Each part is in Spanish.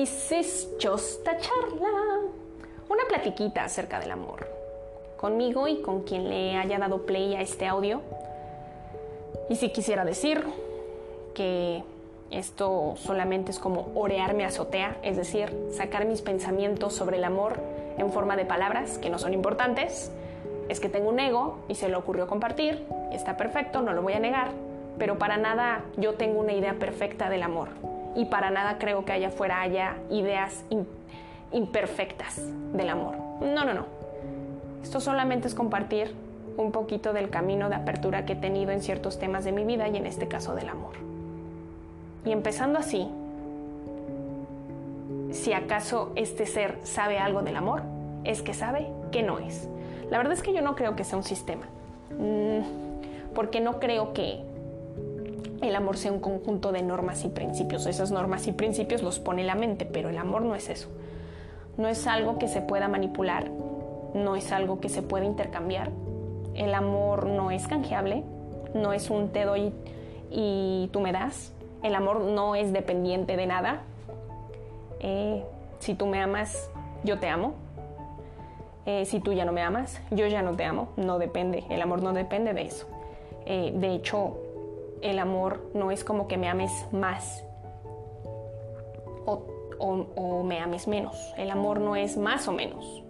This is just a charla. Una platiquita acerca del amor. Conmigo y con quien le haya dado play a este audio. Y si quisiera decir que esto solamente es como orearme azotea, es decir, sacar mis pensamientos sobre el amor en forma de palabras que no son importantes, es que tengo un ego y se le ocurrió compartir, y está perfecto, no lo voy a negar, pero para nada yo tengo una idea perfecta del amor y para nada creo que allá afuera haya ideas imperfectas del amor. No, no, no. Esto solamente es compartir un poquito del camino de apertura que he tenido en ciertos temas de mi vida y en este caso del amor. Y empezando así, si acaso este ser sabe algo del amor, es que sabe que no es. La verdad es que yo no creo que sea un sistema, mm, porque no creo que el amor sea un conjunto de normas y principios. Esas normas y principios los pone la mente, pero el amor no es eso. No es algo que se pueda manipular, no es algo que se pueda intercambiar. El amor no es canjeable, no es un te doy y tú me das. El amor no es dependiente de nada. Eh, si tú me amas, yo te amo. Eh, si tú ya no me amas, yo ya no te amo. No depende, el amor no depende de eso. Eh, de hecho, el amor no es como que me ames más o, me ames menos. El amor no es más o menos.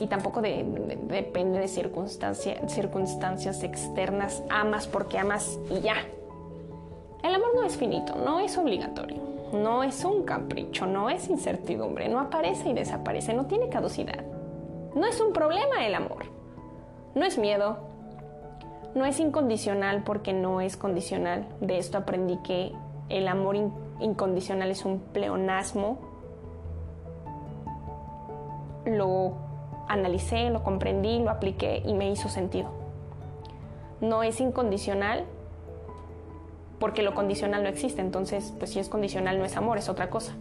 Y tampoco depende de circunstancias externas. Amas porque amas y ya. El amor no es finito, no es obligatorio, no es un capricho, no es incertidumbre, no aparece y desaparece, no tiene caducidad. No es un problema el amor. No es miedo, no es incondicional porque no es condicional. De esto aprendí que el amor incondicional es un pleonasmo. Lo analicé, lo comprendí, lo apliqué y me hizo sentido. No es incondicional porque lo condicional no existe. Entonces, pues si es condicional no es amor, es otra cosa.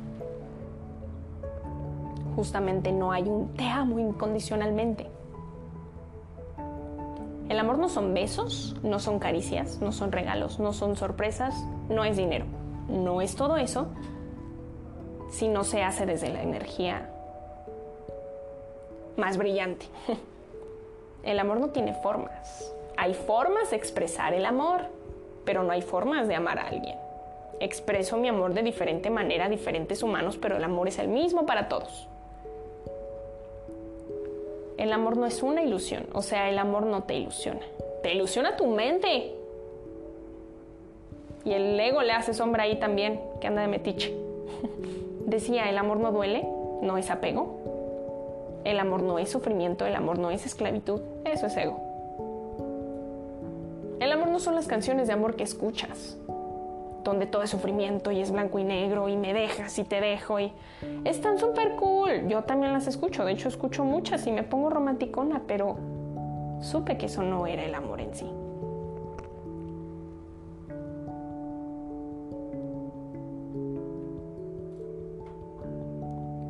Justamente no hay un te amo incondicionalmente. El amor no son besos, no son caricias, no son regalos, no son sorpresas, no es dinero. No es todo eso si no se hace desde la energía más brillante. El amor no tiene formas. Hay formas de expresar el amor, pero no hay formas de amar a alguien. Expreso mi amor de diferente manera a diferentes humanos, pero el amor es el mismo para todos el amor no es una ilusión, o sea, el amor no te ilusiona, te ilusiona tu mente. Y el ego le hace sombra ahí también, que anda de metiche. Decía, el amor no duele, no es apego. El amor no es sufrimiento, el amor no es esclavitud, eso es ego. El amor no son las canciones de amor que escuchas, donde todo es sufrimiento y es blanco y negro y me dejas y te dejo y están súper cool. Yo también las escucho, de hecho escucho muchas y me pongo romanticona, pero supe que eso no era el amor en sí.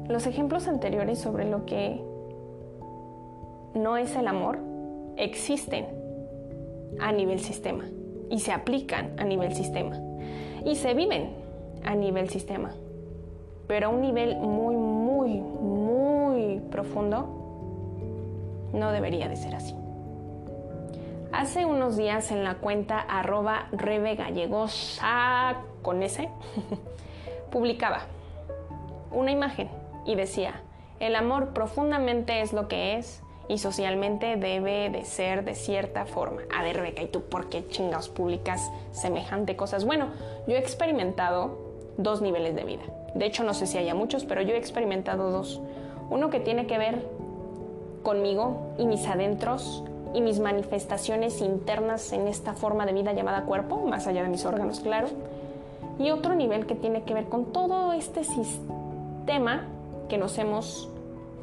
Los ejemplos anteriores sobre lo que no es el amor existen a nivel sistema y se aplican a nivel sistema y se viven a nivel sistema, pero a un nivel muy, muy, muy profundo no debería de ser así. Hace unos días en la cuenta arroba Rebe con ese, publicaba una imagen y decía, el amor profundamente es lo que es y socialmente debe de ser de cierta forma. A ver, Rebeca, ¿y tú por qué chingados publicas semejante cosas? Bueno, yo he experimentado dos niveles de vida. De hecho, no sé si haya muchos, pero yo he experimentado dos. Uno que tiene que ver conmigo y mis adentros y mis manifestaciones internas en esta forma de vida llamada cuerpo, más allá de mis órganos, claro. Y otro nivel que tiene que ver con todo este sistema que nos hemos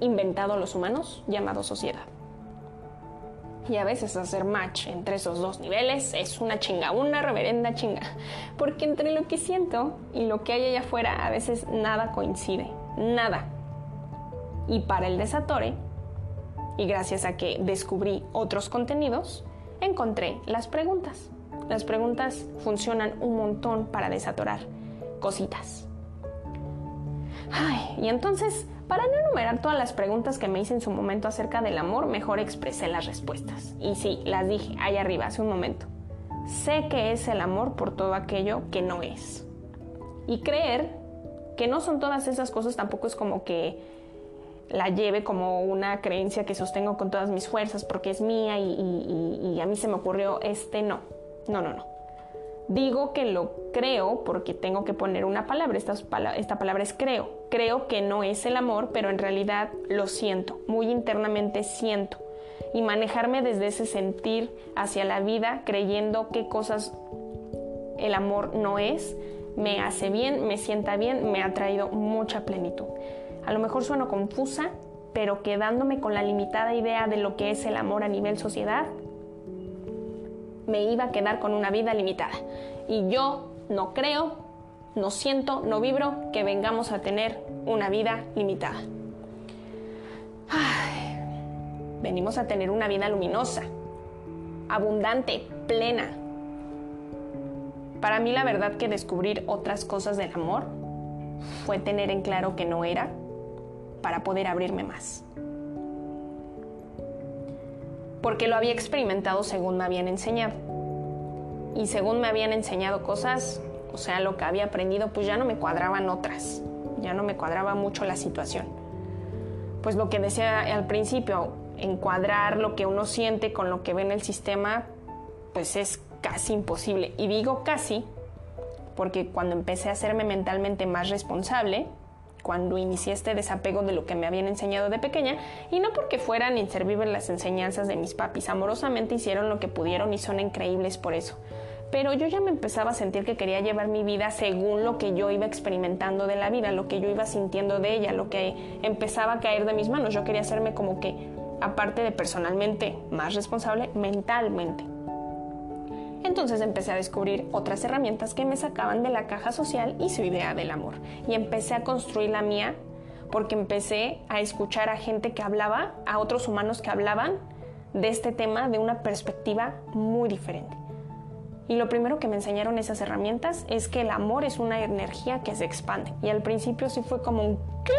inventado los humanos llamado sociedad. Y a veces hacer match entre esos dos niveles es una chinga, una reverenda chinga. Porque entre lo que siento y lo que hay allá afuera a veces nada coincide, nada. Y para el desatore, y gracias a que descubrí otros contenidos, encontré las preguntas. Las preguntas funcionan un montón para desatorar cositas. Ay, y entonces, para no enumerar todas las preguntas que me hice en su momento acerca del amor, mejor expresé las respuestas. Y sí, las dije ahí arriba hace un momento. Sé que es el amor por todo aquello que no es. Y creer que no son todas esas cosas tampoco es como que la lleve como una creencia que sostengo con todas mis fuerzas porque es mía y, a mí se me ocurrió este no. No, no, no. Digo que lo creo porque tengo que poner una palabra. Esta, palabra es creo. Creo que no es el amor, pero en realidad lo siento. Muy internamente siento. Y manejarme desde ese sentir hacia la vida, creyendo qué cosas el amor no es, me hace bien, me sienta bien, me ha traído mucha plenitud. A lo mejor sueno confusa, pero quedándome con la limitada idea de lo que es el amor a nivel sociedad, me iba a quedar con una vida limitada. Y yo no creo, no siento, no vibro que vengamos a tener una vida limitada. venimos a tener una vida luminosa, abundante, plena. Para mí la verdad que descubrir otras cosas del amor fue tener en claro que no era para poder abrirme más. Porque lo había experimentado según me habían enseñado. Y según me habían enseñado cosas, o sea, lo que había aprendido, pues ya no me cuadraban otras. Ya no me cuadraba mucho la situación. Pues lo que decía al principio, encuadrar lo que uno siente con lo que ve en el sistema, pues es casi imposible. Y digo casi porque cuando empecé a hacerme mentalmente más responsable, cuando inicié este desapego de lo que me habían enseñado de pequeña y no porque fueran inservibles las enseñanzas de mis papis, amorosamente hicieron lo que pudieron y son increíbles por eso. Pero yo ya me empezaba a sentir que quería llevar mi vida según lo que yo iba experimentando de la vida, lo que yo iba sintiendo de ella, lo que empezaba a caer de mis manos. Yo quería hacerme como que, aparte de personalmente, más responsable mentalmente. Entonces empecé a descubrir otras herramientas que me sacaban de la caja social y su idea del amor. Y empecé a construir la mía porque empecé a escuchar a gente que hablaba, a otros humanos que hablaban de este tema de una perspectiva muy diferente. Y lo primero que me enseñaron esas herramientas es que el amor es una energía que se expande. Y al principio sí fue como un ¿qué?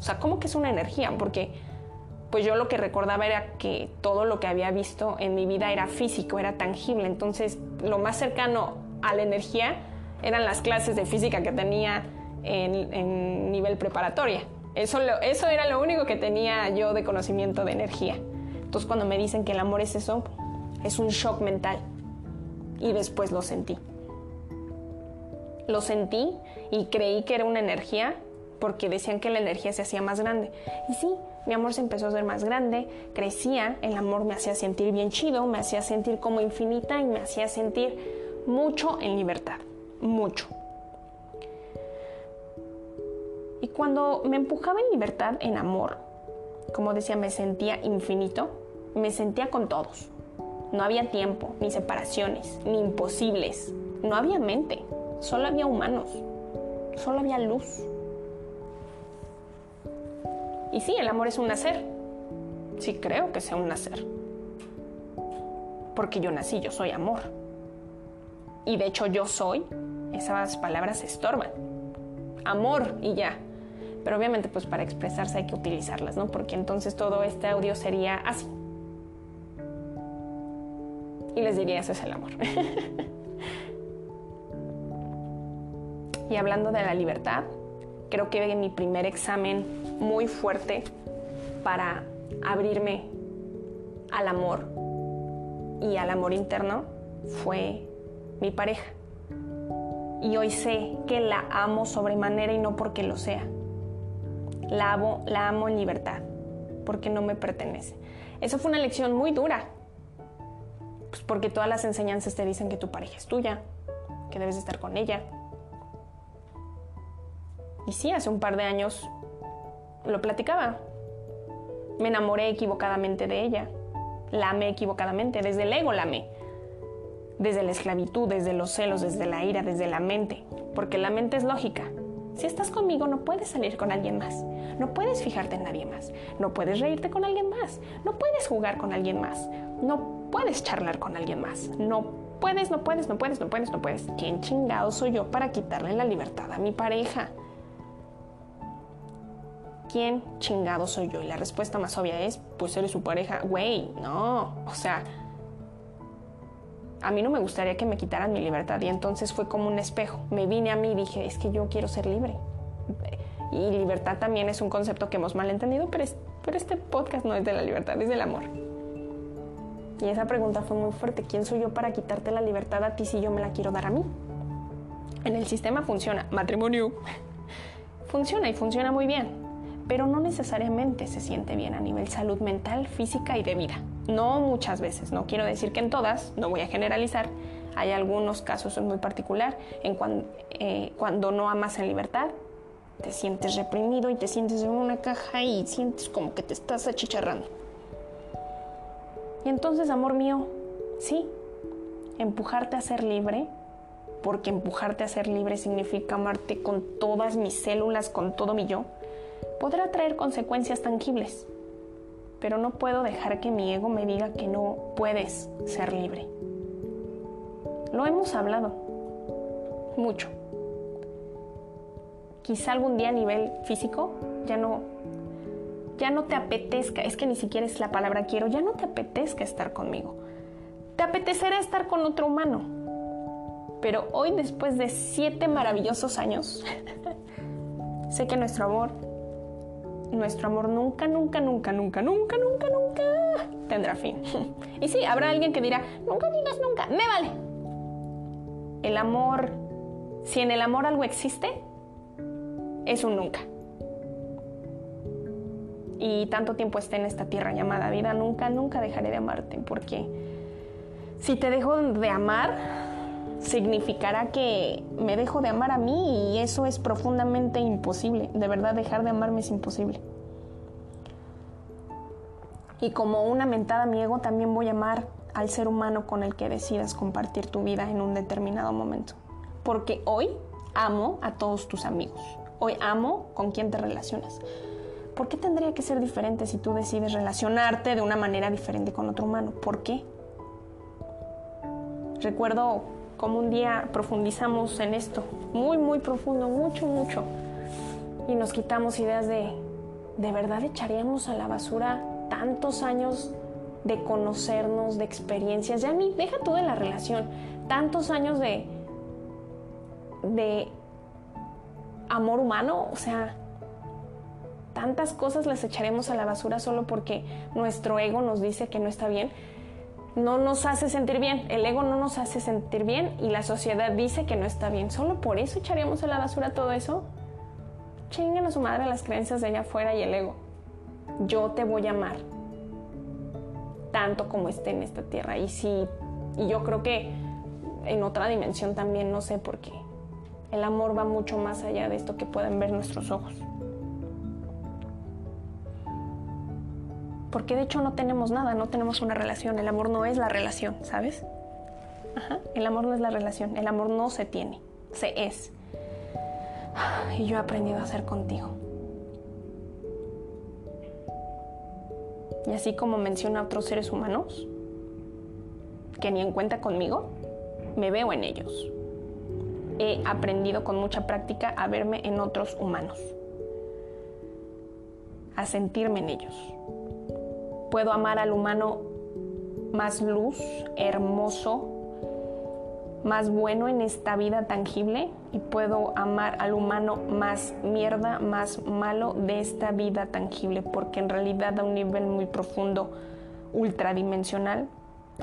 O sea, ¿cómo que es una energía? Porque pues yo lo que recordaba era que todo lo que había visto en mi vida era físico, era tangible. Entonces, lo más cercano a la energía eran las clases de física que tenía en, nivel preparatoria. Eso, eso era lo único que tenía yo de conocimiento de energía. Entonces, cuando me dicen que el amor es eso, es un shock mental. Y después lo sentí. Lo sentí y creí que era una energía porque decían que la energía se hacía más grande. Y sí, mi amor se empezó a hacer más grande, crecía, el amor me hacía sentir bien chido, me hacía sentir como infinita y me hacía sentir mucho en libertad, mucho. Y cuando me empujaba en libertad, en amor, como decía, me sentía infinito, me sentía con todos. No había tiempo, ni separaciones, ni imposibles. No había mente, solo había humanos, solo había luz. Y sí, el amor es un nacer. Sí creo que sea un nacer. Porque yo nací, yo soy amor. Y de hecho yo soy, esas palabras estorban. Amor y ya. Pero obviamente pues para expresarse hay que utilizarlas, ¿no? Porque entonces todo este audio sería así. Y les diría, eso es el amor. y hablando de la libertad, creo que mi primer examen muy fuerte para abrirme al amor y al amor interno fue mi pareja. Y hoy sé que la amo sobremanera y no porque lo sea. La amo, la amo en libertad, porque no me pertenece. Eso fue una lección muy dura, pues porque todas las enseñanzas te dicen que tu pareja es tuya, que debes estar con ella, y sí, hace un par de años lo platicaba. Me enamoré equivocadamente de ella. La amé equivocadamente. Desde el ego la amé. Desde la esclavitud, desde los celos, desde la ira, desde la mente. Porque la mente es lógica. Si estás conmigo no puedes salir con alguien más. No puedes fijarte en nadie más. No puedes reírte con alguien más. No puedes jugar con alguien más. No puedes charlar con alguien más. No puedes, no puedes, no puedes, no puedes, no puedes. ¿Quién chingado soy yo para quitarle la libertad a mi pareja? ¿Quién chingado soy yo? Y la respuesta más obvia es, pues eres su pareja. Güey, no. O sea, a mí no me gustaría que me quitaran mi libertad. Y entonces fue como un espejo. Me vine a mí y dije, es que yo quiero ser libre. Y libertad también es un concepto que hemos malentendido, pero, pero este podcast no es de la libertad, es del amor. Y esa pregunta fue muy fuerte. ¿Quién soy yo para quitarte la libertad a ti si yo me la quiero dar a mí? En el sistema funciona. Matrimonio. Funciona y funciona muy bien. Pero no necesariamente se siente bien a nivel salud mental, física y de vida. No muchas veces. No quiero decir que en todas, no voy a generalizar. Hay algunos casos en muy particular en cuando, eh, cuando no amas en libertad, te sientes reprimido y te sientes en una caja y sientes como que te estás achicharrando. Y entonces, amor mío, sí, empujarte a ser libre, porque empujarte a ser libre significa amarte con todas mis células, con todo mi yo, podrá traer consecuencias tangibles. Pero no puedo dejar que mi ego me diga que no puedes ser libre. Lo hemos hablado mucho. Quizá algún día a nivel físico ya no ya no te apetezca, es que ni siquiera es la palabra quiero, ya no te apetezca estar conmigo. Te apetecerá estar con otro humano. Pero hoy, después de siete maravillosos años, sé que nuestro amor, nuestro amor nunca, nunca, nunca, nunca, nunca, nunca, nunca tendrá fin. y sí, habrá alguien que dirá, nunca digas nunca, me vale. El amor, si en el amor algo existe, es un nunca y tanto tiempo esté en esta tierra llamada vida, nunca, nunca dejaré de amarte, porque si te dejo de amar, significará que me dejo de amar a mí y eso es profundamente imposible. De verdad, dejar de amarme es imposible. Y como una mentada a mi ego, también voy a amar al ser humano con el que decidas compartir tu vida en un determinado momento. Porque hoy amo a todos tus amigos. Hoy amo con quien te relacionas. ¿Por qué tendría que ser diferente si tú decides relacionarte de una manera diferente con otro humano? ¿Por qué? Recuerdo como un día profundizamos en esto, muy, muy profundo, mucho, mucho, y nos quitamos ideas de, ¿de verdad echaríamos a la basura tantos años de conocernos, de experiencias? Ya ni, deja tú de la relación, tantos años de, de amor humano, o sea, tantas cosas las echaremos a la basura solo porque nuestro ego nos dice que no está bien. No nos hace sentir bien, el ego no nos hace sentir bien y la sociedad dice que no está bien. Solo por eso echaríamos a la basura todo eso. Chingan a su madre las creencias de allá afuera y el ego. Yo te voy a amar tanto como esté en esta tierra. Y sí, y yo creo que en otra dimensión también, no sé por qué. El amor va mucho más allá de esto que pueden ver nuestros ojos. Porque de hecho no tenemos nada, no tenemos una relación, el amor no es la relación, ¿sabes? El amor no es la relación, el amor no se tiene, se es. Y yo he aprendido a ser contigo. Y así como menciona a otros seres humanos, que ni en cuenta conmigo, me veo en ellos. He aprendido con mucha práctica a verme en otros humanos, a sentirme en ellos puedo amar al humano más luz, hermoso, más bueno en esta vida tangible y puedo amar al humano más mierda, más malo de esta vida tangible, porque en realidad a un nivel muy profundo, ultradimensional,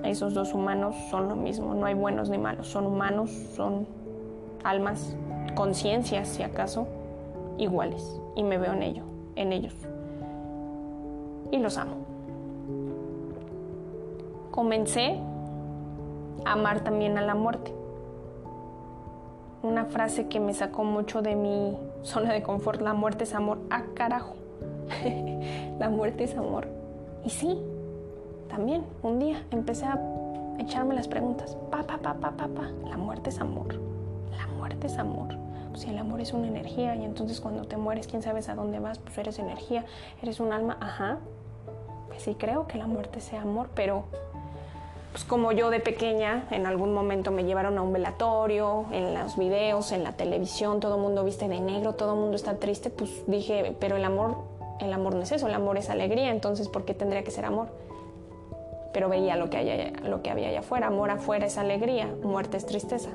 esos dos humanos son lo mismo, no hay buenos ni malos, son humanos, son almas, conciencias si acaso, iguales. Y me veo en ello, en ellos. Y los amo comencé a amar también a la muerte. Una frase que me sacó mucho de mi zona de confort, la muerte es amor. Ah, carajo. la muerte es amor. Y sí, también un día empecé a echarme las preguntas. Pa, pa, pa, pa, pa, pa. La muerte es amor. La muerte es amor. Si el amor es una energía y entonces cuando te mueres, quién sabes a dónde vas, pues eres energía, eres un alma. Ajá. Pues sí creo que la muerte sea amor, pero pues como yo de pequeña, en algún momento me llevaron a un velatorio, en los videos, en la televisión, todo el mundo viste de negro, todo el mundo está triste, pues dije, pero el amor el amor no es eso, el amor es alegría, entonces ¿por qué tendría que ser amor? Pero veía lo que, lo que había allá afuera, amor afuera es alegría, muerte es tristeza,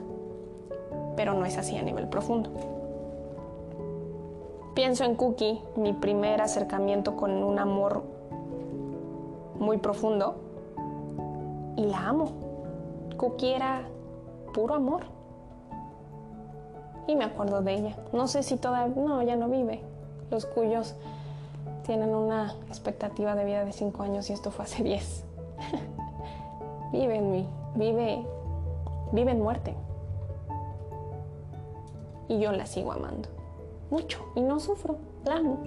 pero no es así a nivel profundo. Pienso en Cookie, mi primer acercamiento con un amor muy profundo, y la amo. Cookie era puro amor. Y me acuerdo de ella. No sé si todavía, no, ya no vive. Los cuyos tienen una expectativa de vida de 5 años y esto fue hace 10. vive en mí, vive, vive en muerte. Y yo la sigo amando. Mucho. Y no sufro, la amo.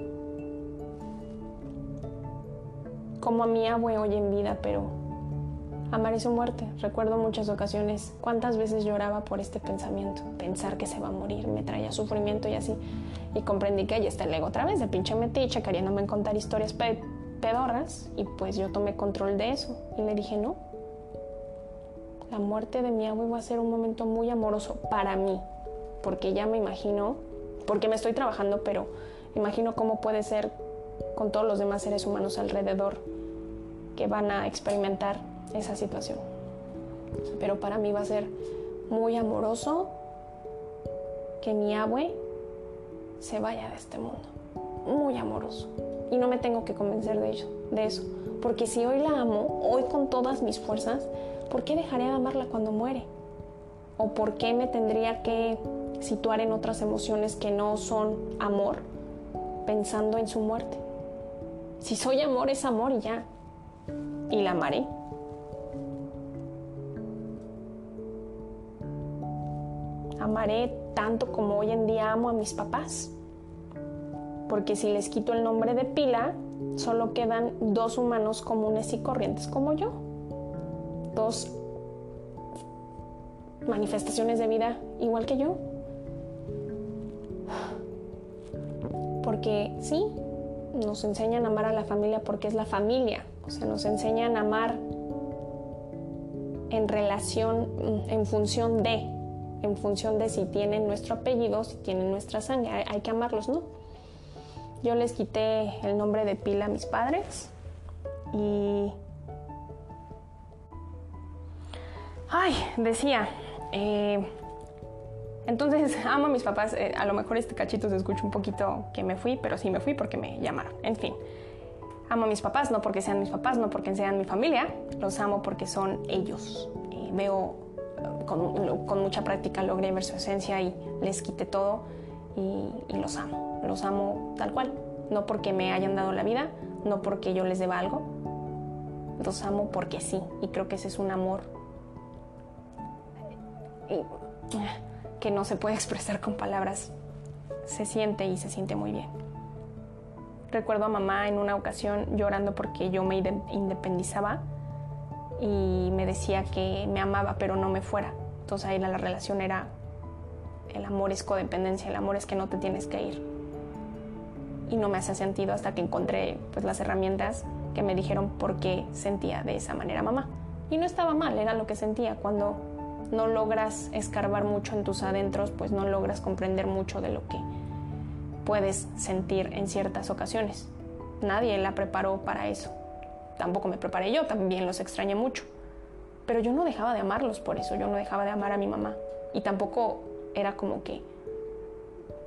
Como a mi abue hoy en vida, pero Amaré su muerte. Recuerdo muchas ocasiones cuántas veces lloraba por este pensamiento. Pensar que se va a morir me traía sufrimiento y así. Y comprendí que ahí está el ego otra vez, de pinche metiche, queriéndome contar historias pedorras. Y pues yo tomé control de eso. Y le dije, no. La muerte de mi abuelo va a ser un momento muy amoroso para mí. Porque ya me imagino, porque me estoy trabajando, pero imagino cómo puede ser con todos los demás seres humanos alrededor que van a experimentar esa situación. Pero para mí va a ser muy amoroso que mi abue se vaya de este mundo. Muy amoroso. Y no me tengo que convencer de, ello, de eso. Porque si hoy la amo, hoy con todas mis fuerzas, ¿por qué dejaré de amarla cuando muere? ¿O por qué me tendría que situar en otras emociones que no son amor, pensando en su muerte? Si soy amor, es amor y ya. Y la amaré. Amaré tanto como hoy en día amo a mis papás. Porque si les quito el nombre de pila, solo quedan dos humanos comunes y corrientes como yo. Dos manifestaciones de vida igual que yo. Porque sí, nos enseñan a amar a la familia porque es la familia. O sea, nos enseñan a amar en relación, en función de, en función de si tienen nuestro apellido, si tienen nuestra sangre. Hay, que amarlos, ¿no? Yo les quité el nombre de pila a mis padres y... Ay, decía, eh, entonces amo a mis papás, eh, a lo mejor este cachito se escucha un poquito que me fui, pero sí me fui porque me llamaron, en fin. Amo a mis papás, no porque sean mis papás, no porque sean mi familia, los amo porque son ellos. Eh, veo con, mucha práctica logré ver su esencia y les quité todo y, los amo. Los amo tal cual. No porque me hayan dado la vida, no porque yo les deba algo. Los amo porque sí. Y creo que ese es un amor que no se puede expresar con palabras. Se siente y se siente muy bien. Recuerdo a mamá en una ocasión llorando porque yo me independizaba y me decía que me amaba pero no me fuera. Entonces ahí la, relación era, el amor es codependencia, el amor es que no te tienes que ir. Y no me hacía sentido hasta que encontré pues, las herramientas que me dijeron por qué sentía de esa manera mamá. Y no estaba mal, era lo que sentía. Cuando no logras escarbar mucho en tus adentros, pues no logras comprender mucho de lo que puedes sentir en ciertas ocasiones. Nadie la preparó para eso tampoco me preparé yo, también los extrañé mucho. Pero yo no dejaba de amarlos por eso, yo no dejaba de amar a mi mamá. Y tampoco era como que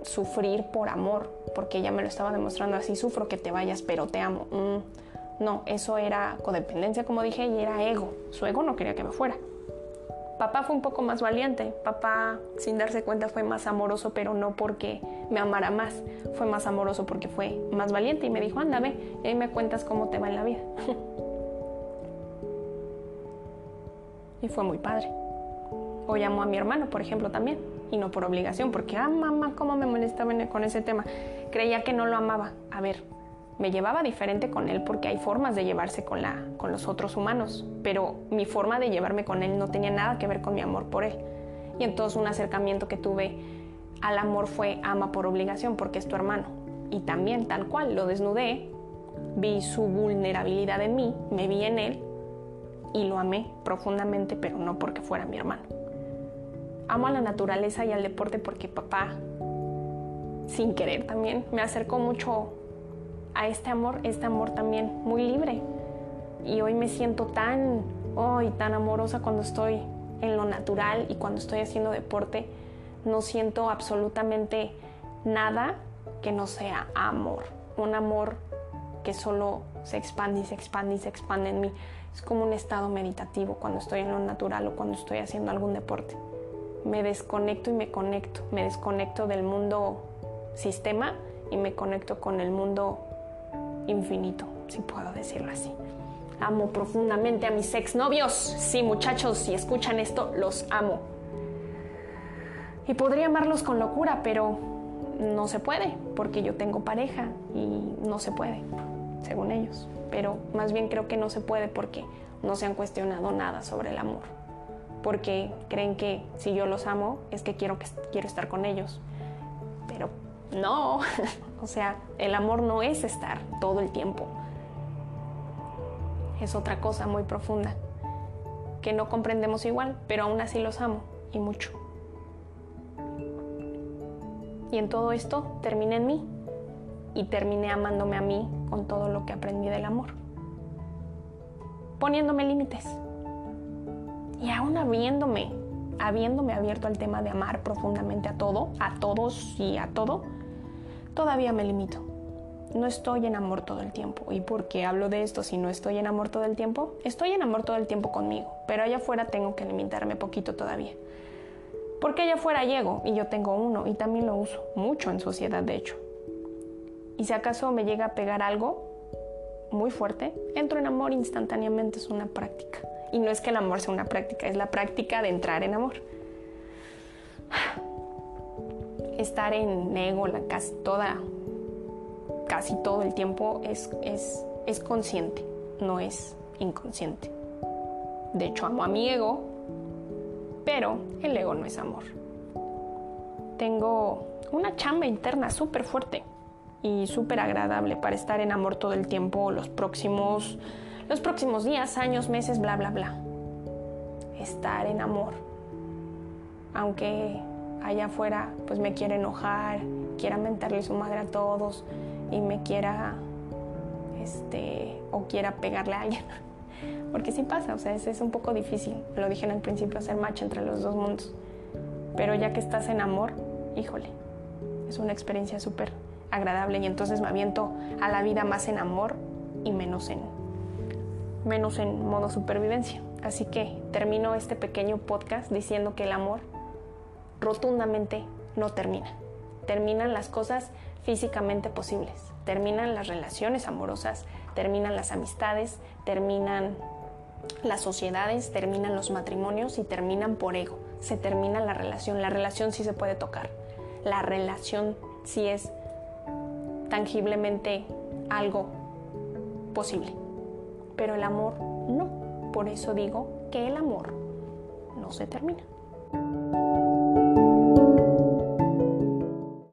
sufrir por amor, porque ella me lo estaba demostrando así, sufro que te vayas, pero te amo. Mm, no, eso era codependencia, como dije, y era ego. Su ego no quería que me fuera. Papá fue un poco más valiente. Papá, sin darse cuenta, fue más amoroso, pero no porque me amara más. Fue más amoroso porque fue más valiente y me dijo, anda, ve, y ahí me cuentas cómo te va en la vida. y fue muy padre. Hoy amo a mi hermano, por ejemplo, también. Y no por obligación, porque, ah, mamá, cómo me molestaba con ese tema. Creía que no lo amaba. A ver, me llevaba diferente con él porque hay formas de llevarse con, la, con los otros humanos, pero mi forma de llevarme con él no tenía nada que ver con mi amor por él. Y entonces un acercamiento que tuve al amor fue ama por obligación porque es tu hermano. Y también tal cual, lo desnudé, vi su vulnerabilidad en mí, me vi en él y lo amé profundamente, pero no porque fuera mi hermano. Amo a la naturaleza y al deporte porque papá, sin querer también, me acercó mucho a este amor, este amor también muy libre. Y hoy me siento tan, hoy tan amorosa cuando estoy en lo natural y cuando estoy haciendo deporte. No siento absolutamente nada que no sea amor. Un amor que solo se expande y se expande y se expande en mí. Es como un estado meditativo cuando estoy en lo natural o cuando estoy haciendo algún deporte. Me desconecto y me conecto. Me desconecto del mundo sistema y me conecto con el mundo infinito, si puedo decirlo así. Amo profundamente a mis exnovios. Sí, muchachos, si escuchan esto, los amo. Y podría amarlos con locura, pero no se puede, porque yo tengo pareja y no se puede, según ellos. Pero más bien creo que no se puede porque no se han cuestionado nada sobre el amor. Porque creen que si yo los amo es que quiero, que, quiero estar con ellos. No, o sea, el amor no es estar todo el tiempo. Es otra cosa muy profunda que no comprendemos igual, pero aún así los amo y mucho. Y en todo esto terminé en mí y terminé amándome a mí con todo lo que aprendí del amor. Poniéndome límites. Y aún habiéndome, habiéndome abierto al tema de amar profundamente a todo, a todos y a todo, todavía me limito. No estoy en amor todo el tiempo. ¿Y por qué hablo de esto si no estoy en amor todo el tiempo? Estoy en amor todo el tiempo conmigo, pero allá afuera tengo que limitarme poquito todavía. Porque allá afuera llego y yo tengo uno y también lo uso mucho en sociedad, de hecho. Y si acaso me llega a pegar algo muy fuerte, entro en amor instantáneamente, es una práctica. Y no es que el amor sea una práctica, es la práctica de entrar en amor. Estar en ego la casi toda, casi todo el tiempo es, es, es consciente, no es inconsciente. De hecho, amo a mi ego, pero el ego no es amor. Tengo una chamba interna súper fuerte y súper agradable para estar en amor todo el tiempo, los próximos, los próximos días, años, meses, bla, bla, bla. Estar en amor. Aunque allá afuera pues me quiera enojar, quiera mentarle su madre a todos y me quiera, este, o quiera pegarle a alguien. Porque sí pasa, o sea, es, es un poco difícil, lo dije el principio, hacer match entre los dos mundos. Pero ya que estás en amor, híjole, es una experiencia súper agradable y entonces me aviento a la vida más en amor y menos en, menos en modo supervivencia. Así que termino este pequeño podcast diciendo que el amor rotundamente no termina. Terminan las cosas físicamente posibles, terminan las relaciones amorosas, terminan las amistades, terminan las sociedades, terminan los matrimonios y terminan por ego. Se termina la relación. La relación sí se puede tocar. La relación sí es tangiblemente algo posible. Pero el amor no. Por eso digo que el amor no se termina.